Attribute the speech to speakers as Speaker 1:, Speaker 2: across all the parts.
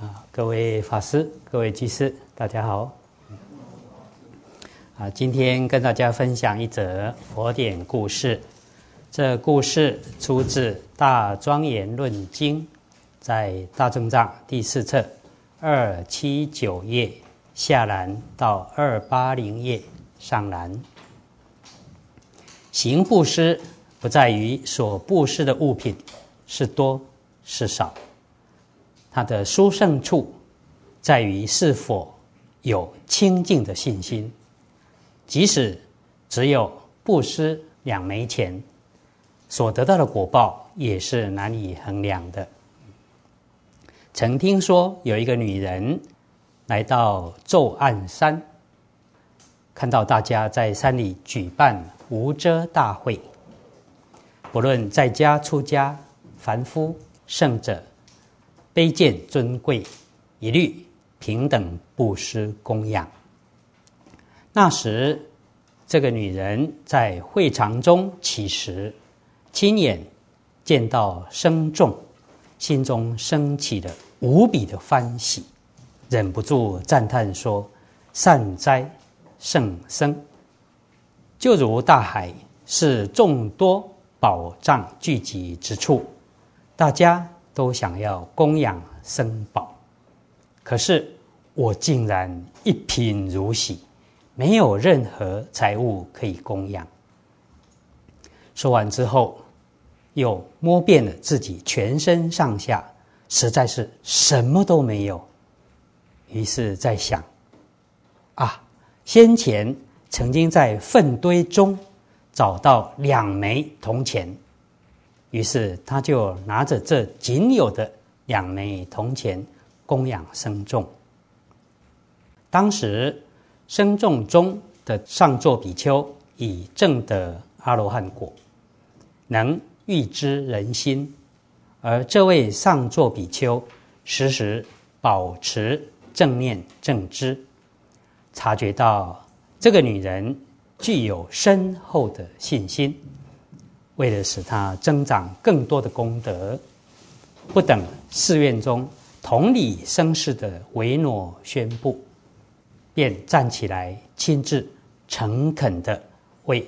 Speaker 1: 啊，各位法师、各位居士，大家好。啊，今天跟大家分享一则佛典故事。这故事出自《大庄严论经》，在大正藏第四册二七九页下栏到二八零页上栏。行布施不在于所布施的物品是多是少。它的殊胜处，在于是否有清净的信心。即使只有布施两枚钱，所得到的果报也是难以衡量的。曾听说有一个女人来到咒暗山，看到大家在山里举办无遮大会，不论在家出家、凡夫、圣者。卑贱尊贵，一律平等布施供养。那时，这个女人在会场中乞食，亲眼见到生众，心中升起了无比的欢喜，忍不住赞叹说：“善哉，圣僧！就如大海是众多宝藏聚集之处，大家。”都想要供养僧宝，可是我竟然一贫如洗，没有任何财物可以供养。说完之后，又摸遍了自己全身上下，实在是什么都没有。于是在想：啊，先前曾经在粪堆中找到两枚铜钱。于是他就拿着这仅有的两枚铜钱供养僧众。当时僧众中的上座比丘已证得阿罗汉果，能预知人心，而这位上座比丘时时保持正念正知，察觉到这个女人具有深厚的信心。为了使他增长更多的功德，不等寺院中同理生事的维诺宣布，便站起来亲自诚恳的为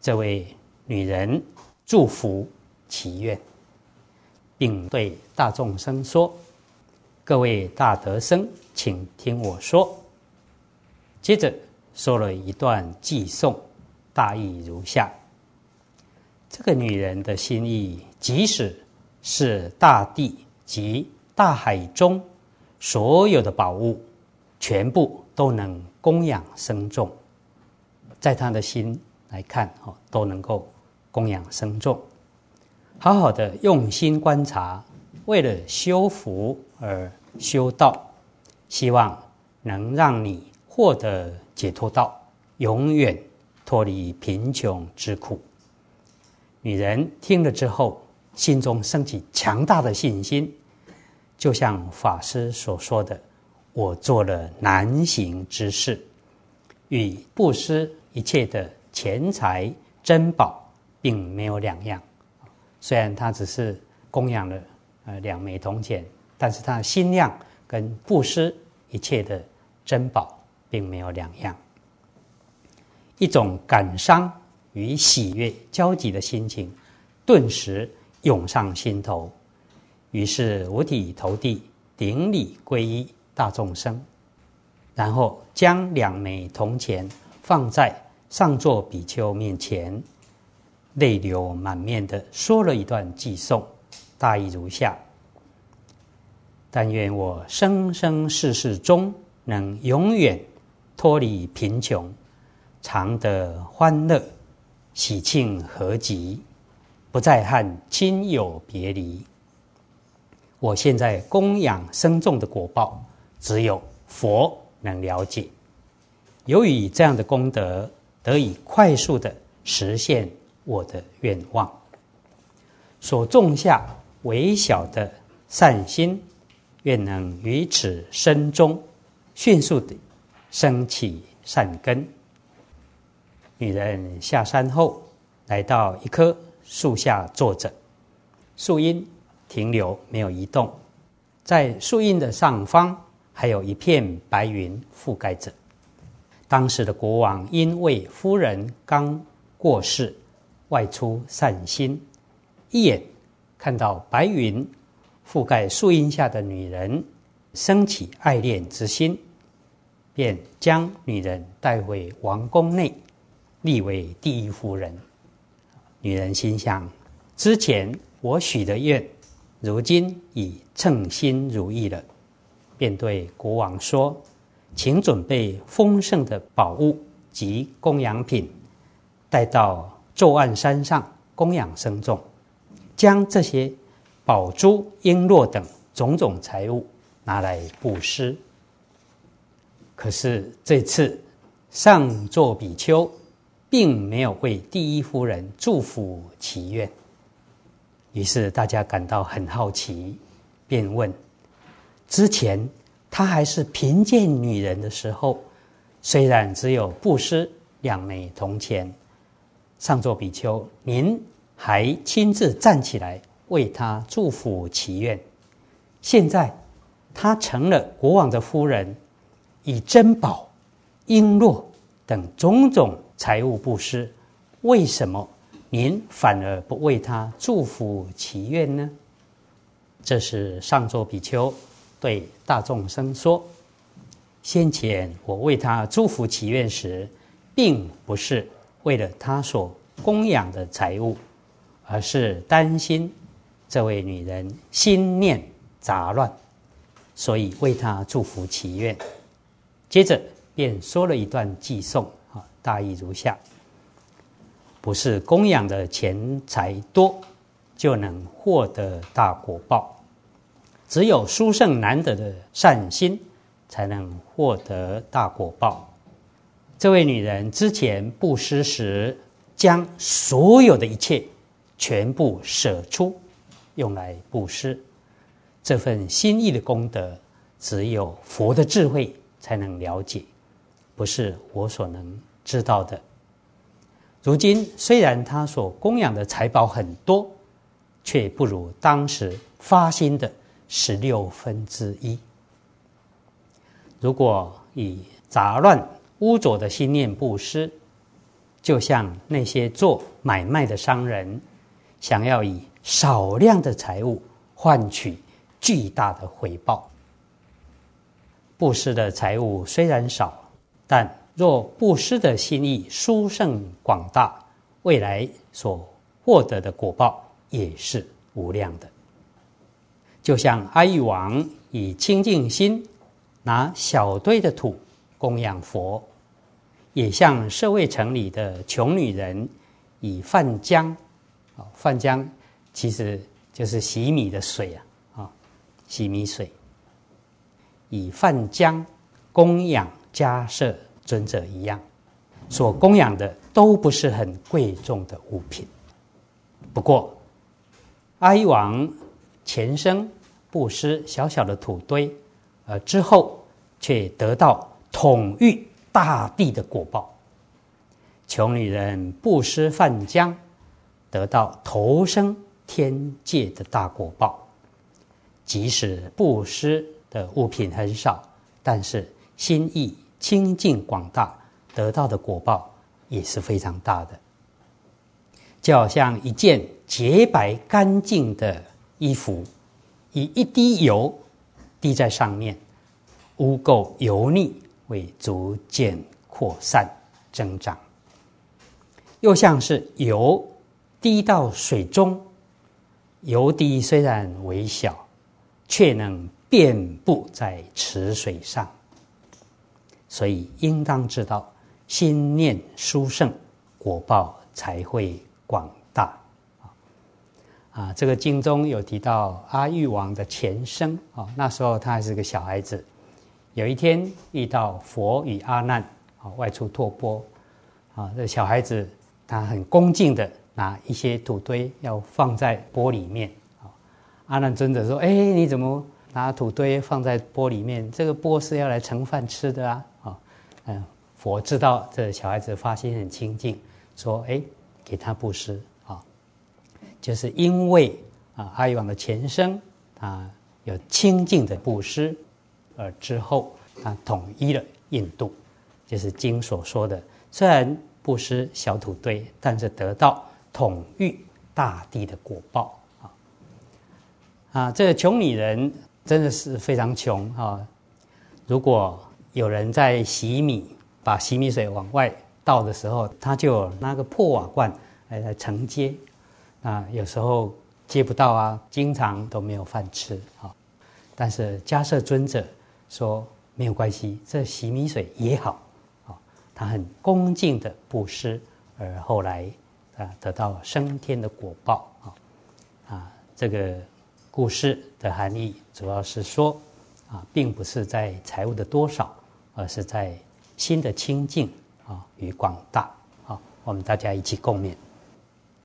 Speaker 1: 这位女人祝福祈愿，并对大众生说：“各位大德生，请听我说。”接着说了一段偈颂，大意如下。这个女人的心意，即使是大地及大海中所有的宝物，全部都能供养生众。在她的心来看，哦，都能够供养生众。好好的用心观察，为了修福而修道，希望能让你获得解脱道，永远脱离贫穷之苦。女人听了之后，心中升起强大的信心，就像法师所说的：“我做了难行之事，与布施一切的钱财珍宝并没有两样。虽然他只是供养了呃两枚铜钱，但是他的心量跟布施一切的珍宝并没有两样。一种感伤。”与喜悦交集的心情，顿时涌上心头。于是五体投地，顶礼皈依大众生，然后将两枚铜钱放在上座比丘面前，泪流满面的说了一段偈颂，大意如下：但愿我生生世世中能永远脱离贫穷，常得欢乐。喜庆合集，不再和亲友别离。我现在供养僧众的果报，只有佛能了解。由于这样的功德，得以快速的实现我的愿望。所种下微小的善心，愿能于此生中迅速的升起善根。女人下山后，来到一棵树下坐着，树荫停留，没有移动。在树荫的上方还有一片白云覆盖着。当时的国王因为夫人刚过世，外出散心，一眼看到白云覆盖树荫下的女人，升起爱恋之心，便将女人带回王宫内，立为第一夫人。女人心想：之前我许的愿，如今已称心如意了，便对国王说。请准备丰盛的宝物及供养品，带到奏岸山上供养僧众，将这些宝珠、璎珞等种种财物拿来布施。可是这次上座比丘并没有为第一夫人祝福祈愿，于是大家感到很好奇，便问：之前。他还是贫贱女人的时候，虽然只有布施两枚铜钱，上座比丘，您还亲自站起来为他祝福祈愿。现在他成了国王的夫人，以珍宝、璎珞等种种财物布施，为什么您反而不为他祝福祈愿呢？这是上座比丘。对大众生说：“先前我为他祝福祈愿时，并不是为了他所供养的财物，而是担心这位女人心念杂乱，所以为他祝福祈愿。接着便说了一段寄颂，大意如下：不是供养的钱财多，就能获得大果报。”只有殊胜难得的善心，才能获得大果报。这位女人之前布施时，将所有的一切全部舍出，用来布施。这份心意的功德，只有佛的智慧才能了解，不是我所能知道的。如今虽然他所供养的财宝很多，却不如当时发心的。十六分之一。如果以杂乱污浊的心念布施，就像那些做买卖的商人，想要以少量的财物换取巨大的回报。布施的财物虽然少，但若布施的心意殊胜广大，未来所获得的果报也是无量的。就像阿育王以清净心拿小堆的土供养佛，也像社会城里的穷女人以饭浆，啊，饭浆其实就是洗米的水啊，啊，洗米水，以饭浆供养家舍尊者一样，所供养的都不是很贵重的物品。不过，阿育王。前生布施小小的土堆，而之后却得到统御大地的果报。穷女人布施饭浆，得到投生天界的大果报。即使布施的物品很少，但是心意清净广大，得到的果报也是非常大的。就好像一件洁白干净的。衣服以一滴油滴在上面，污垢油腻会逐渐扩散增长。又像是油滴到水中，油滴虽然微小，却能遍布在池水上。所以应当知道，心念殊胜，果报才会广大。啊，这个经中有提到阿育王的前生啊，那时候他还是个小孩子。有一天遇到佛与阿难啊，外出托钵啊，这小孩子他很恭敬的拿一些土堆要放在钵里面啊。阿难尊者说：“哎，你怎么拿土堆放在钵里面？这个钵是要来盛饭吃的啊！”啊，嗯，佛知道这小孩子发心很清净，说：“哎，给他布施啊。”就是因为啊，阿育王的前生啊，有清净的布施，而之后他统一了印度，就是经所说的，虽然布施小土堆，但是得到统御大地的果报啊！啊，这个穷女人真的是非常穷啊！如果有人在洗米，把洗米水往外倒的时候，他就拿个破瓦罐来来承接，啊，有时候接不到啊，经常都没有饭吃啊。但是迦摄尊者说没有关系，这洗米水也好啊，他很恭敬的布施，而后来啊得到升天的果报啊啊，这个故事的含义主要是说啊，并不是在财物的多少，而是在心的清净啊与广大啊，我们大家一起共勉。